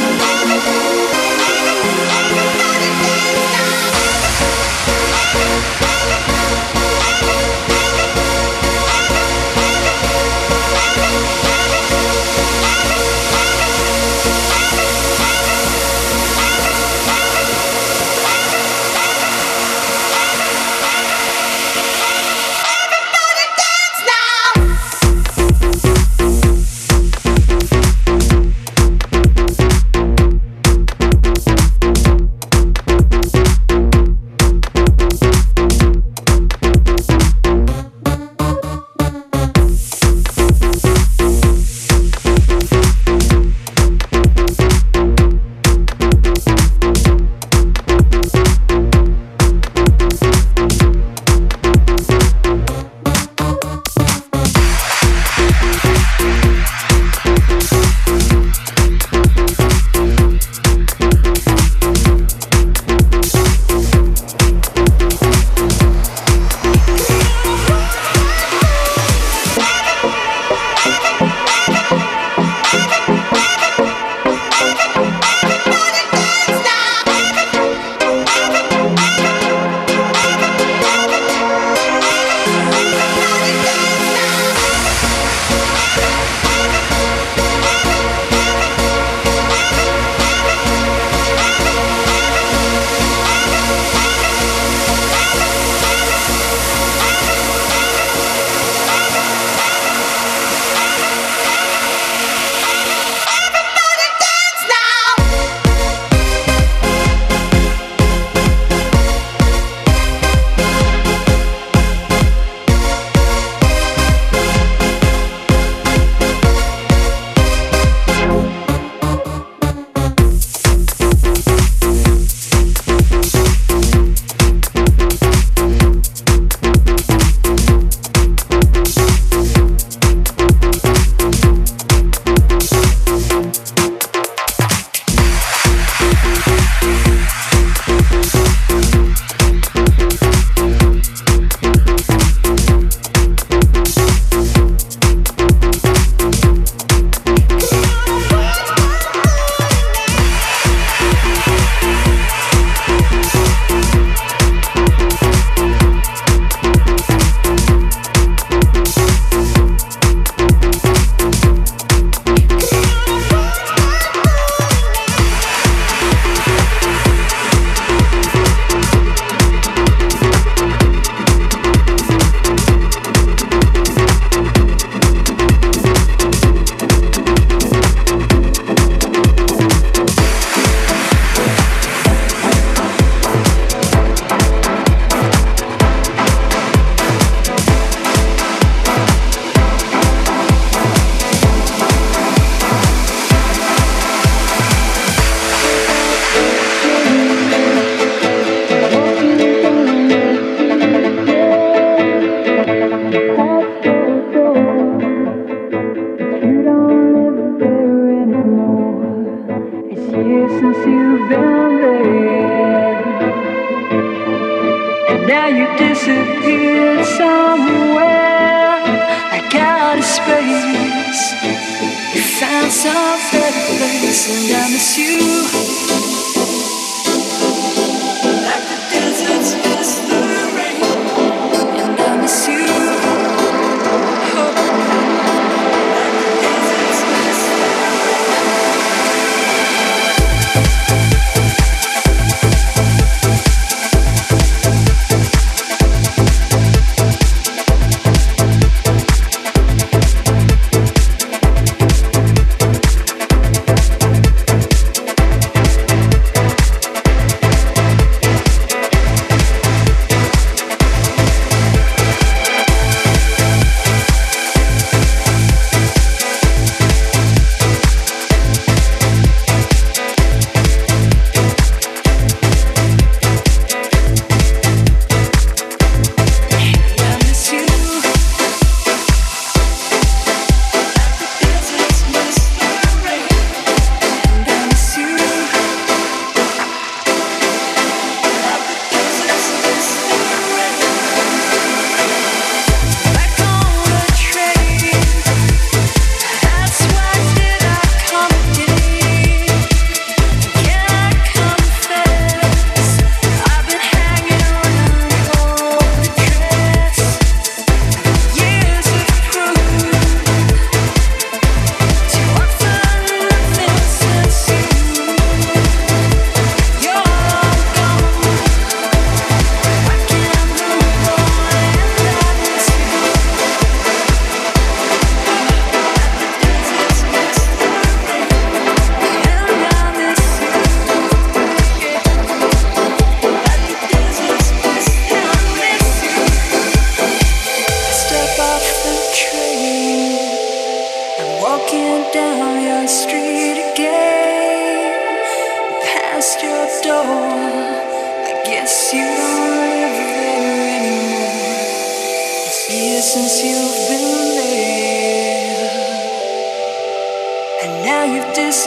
Thank.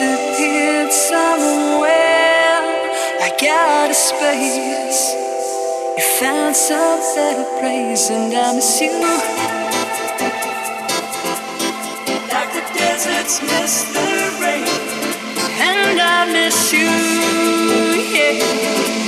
disappeared somewhere like out of space. You found some better place, and I miss you. Like the deserts miss the rain, and I miss you, yeah.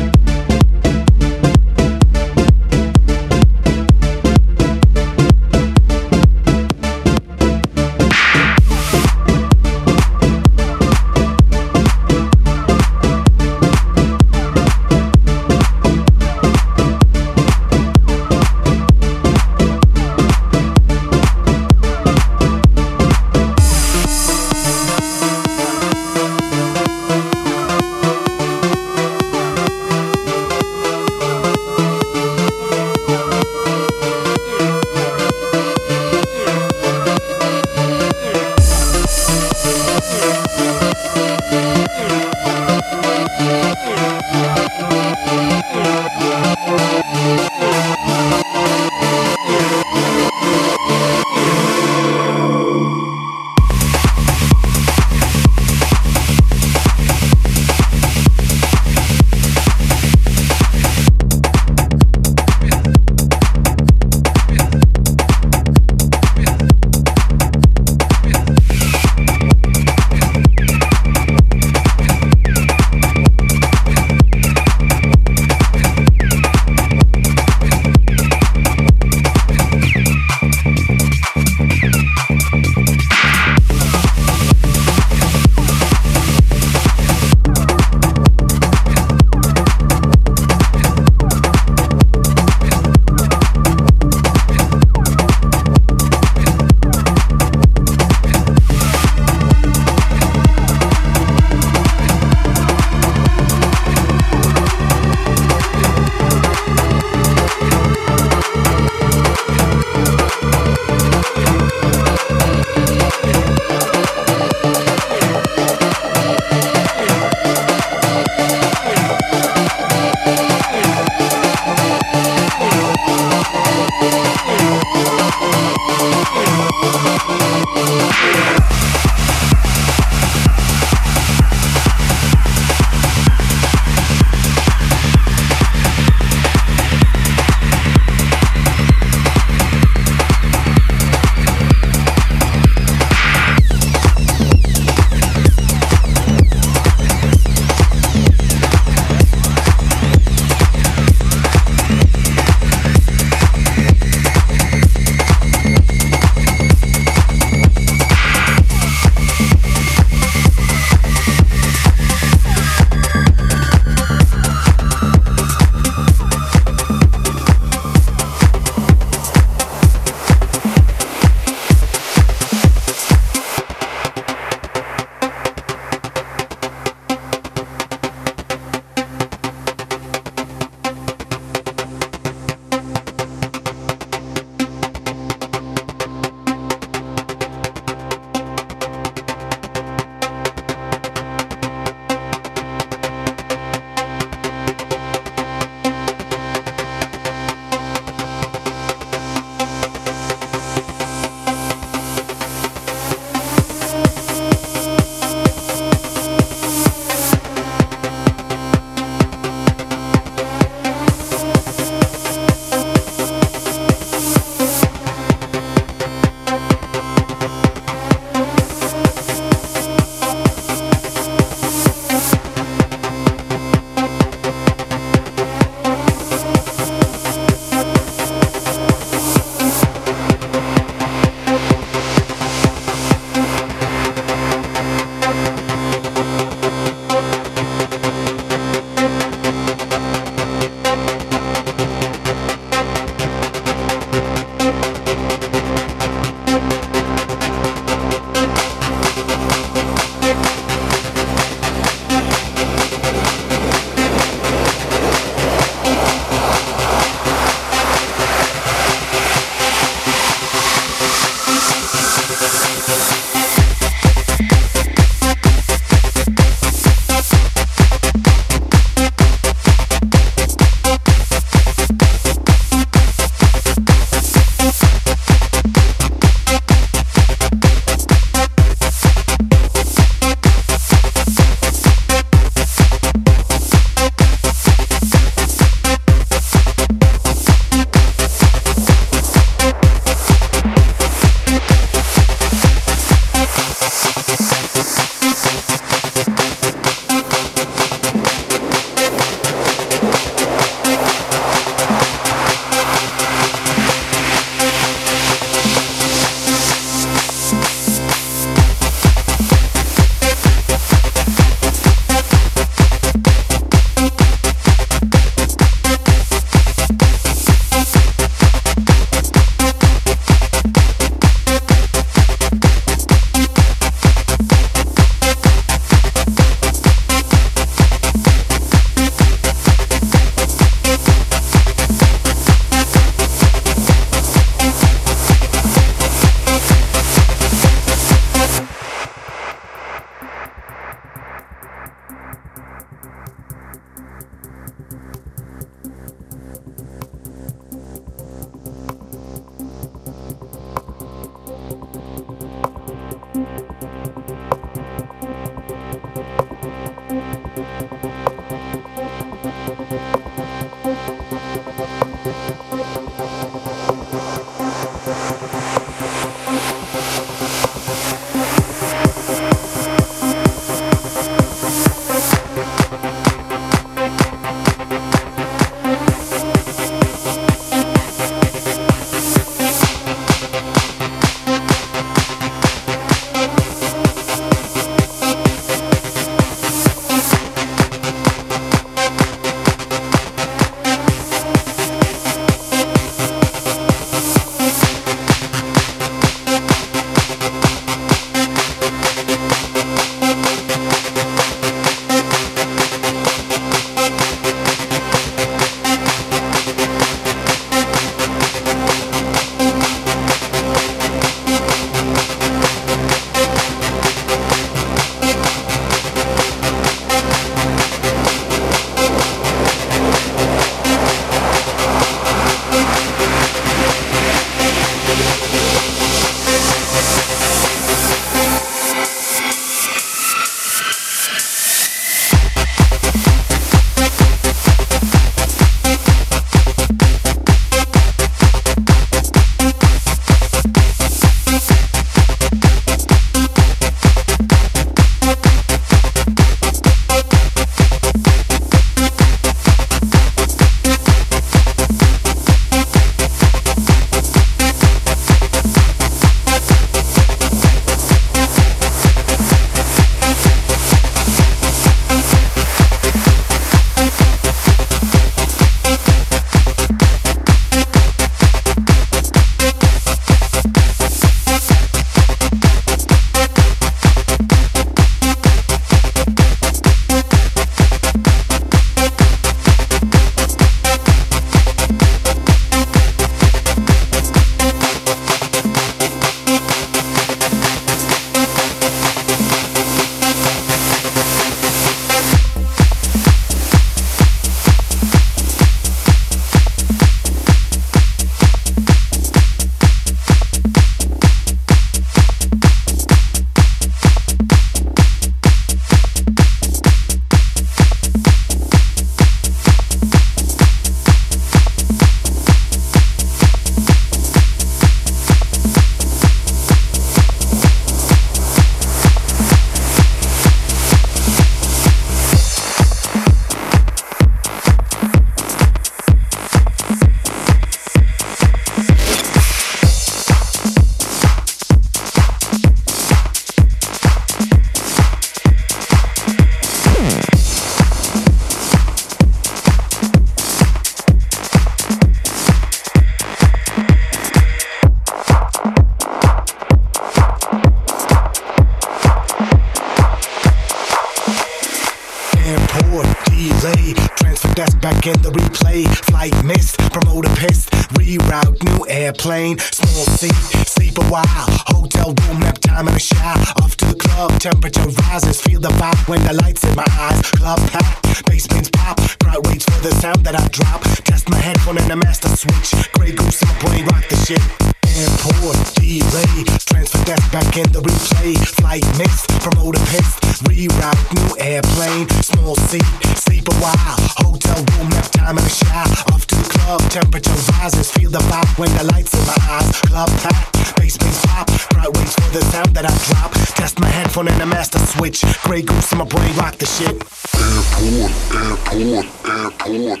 the pop when the lights in my eyes. Club tap, bass bass pop. Crowd waits for the sound that I drop. Test my headphone and a master switch. Grey goose in my brain, rock the shit. Airport, airport, airport, airport,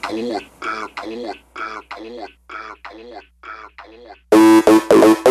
airport, airport, airport, airport.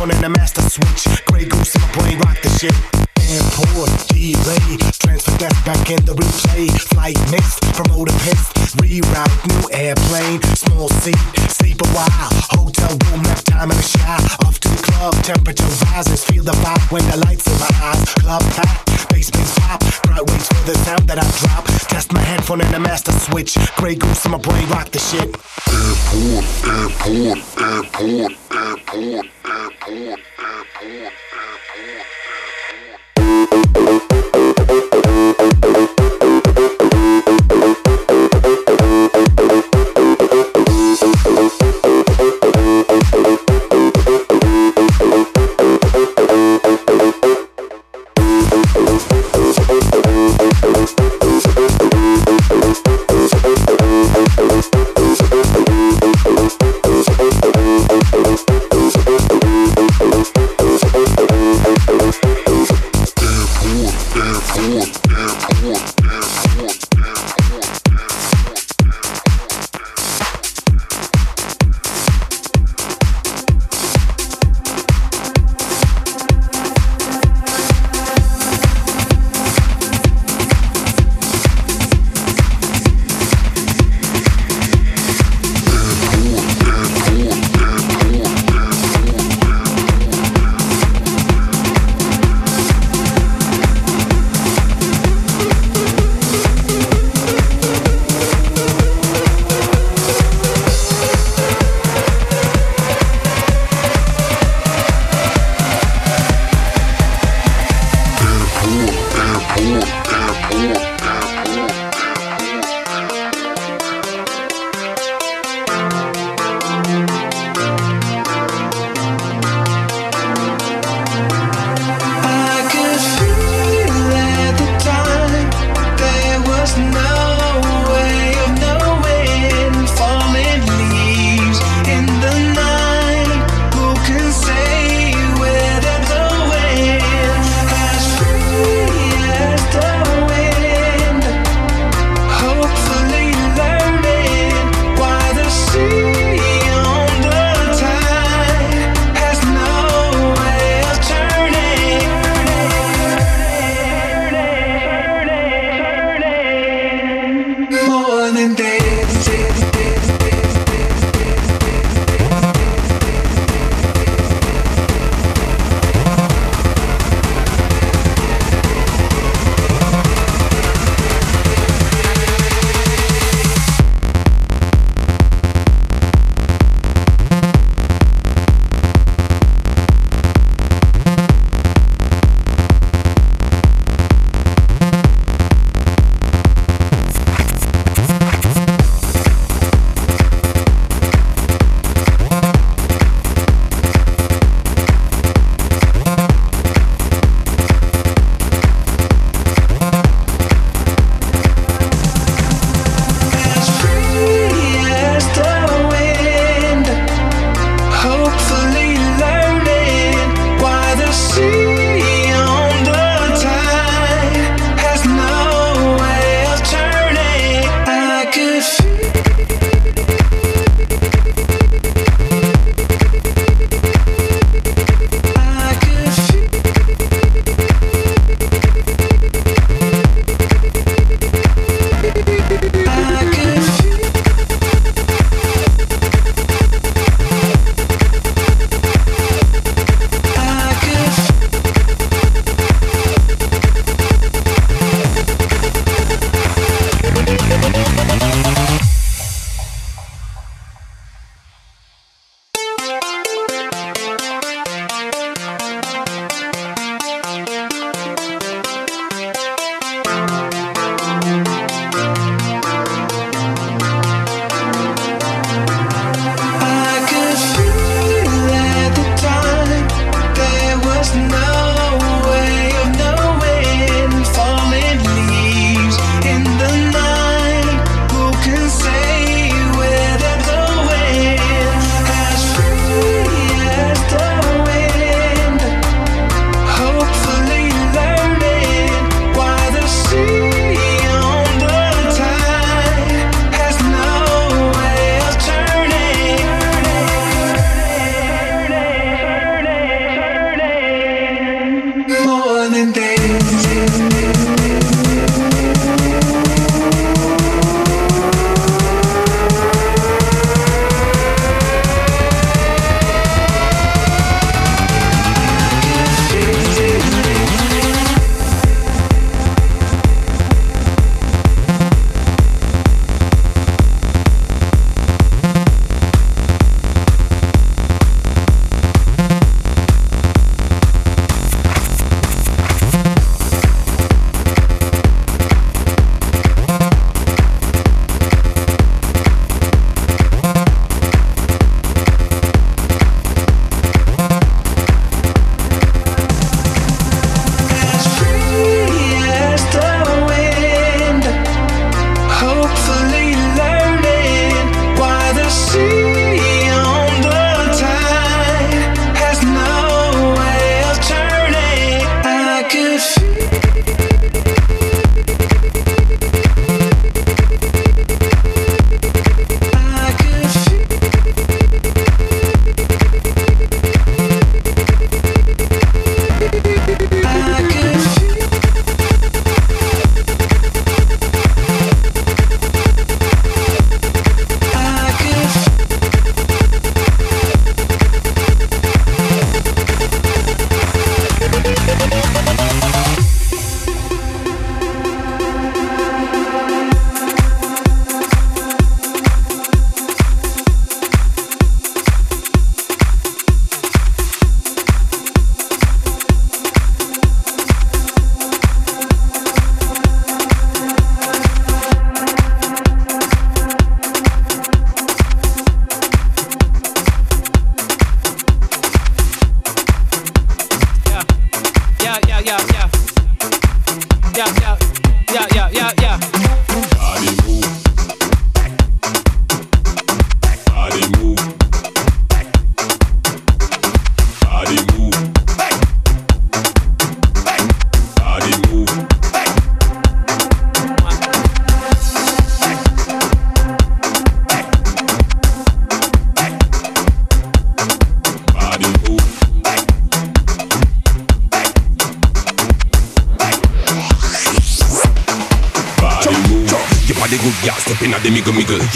And the master switch. Grey goose in my brain, rock the shit. Airport, delay, transfer desk back in the replay. Flight missed, promoter pissed. Reroute, new airplane, small seat, sleep a while. Hotel room, nap time in the shower. Off to the club, temperature rises. Feel the vibe when the lights in my eyes. Club packed, basements pop. Crowd waits for the sound that I drop. Test my headphone and the master switch. Grey goose in my brain, rock the shit. Airport, airport, airport, airport, airport, airport. Step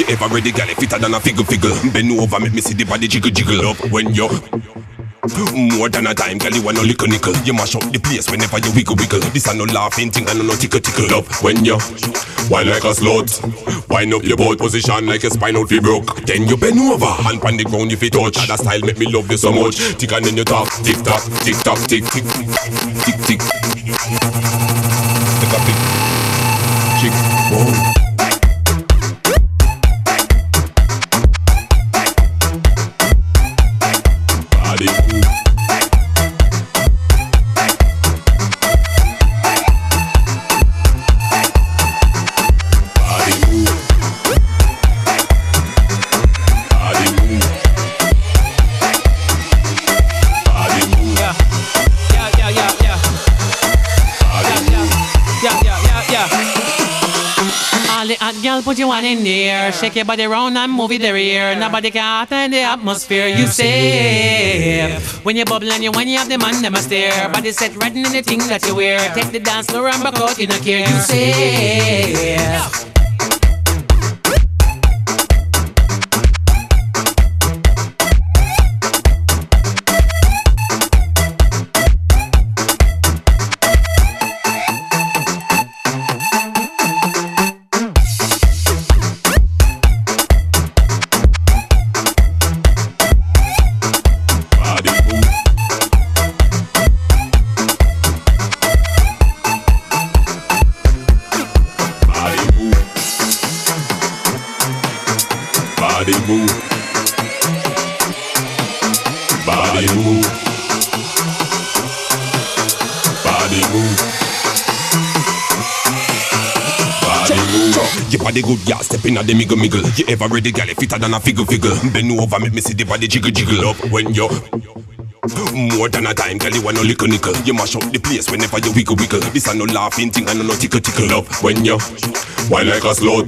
ever ready, gal? Fitter than a figure figure. Bend over, make me see the body jiggle jiggle up when you. More than a time, girl, you want no lickle nickel. You mash up the place whenever you wiggle wiggle. This a no laughing thing and no tickle tickle up when you wine like a slut. Wind up your boat position like a spinal fee broke. Then you bend over, hand on the ground if you touch. That style make me love you so much. Tick and then you talk, tick tock, tick tock, tick tick, tick tick. Tick a tick, chick, whoa. Shake your body round and move it there here. Nobody can in the atmosphere. You say when you bubble and you when you have the man, them a stare. Body set right in the thing that you wear. Take the dance floor and back out in a care. You say. Body move. Body move. Body move. Your body good, yeah. Step in at the miggle miggle. You ever ready, gal? Fitter than a figure figure. Bend over, make me see the body jiggle jiggle up when you. More than a time, girl, you want no lickle nickel. You mash up the place whenever you wiggle wiggle. This a no laughing thing and no tickle tickle up when you wine like a slut.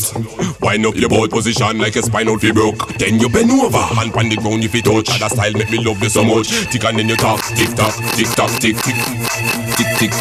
Wind up your boat position like a spinal fee broke. Then you bend over, hand on the ground if you touch. That style make me love you so much. Tick and then you talk, tick tock, tick tock, tick tick, tick tick,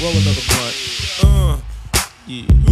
I another gonna clean my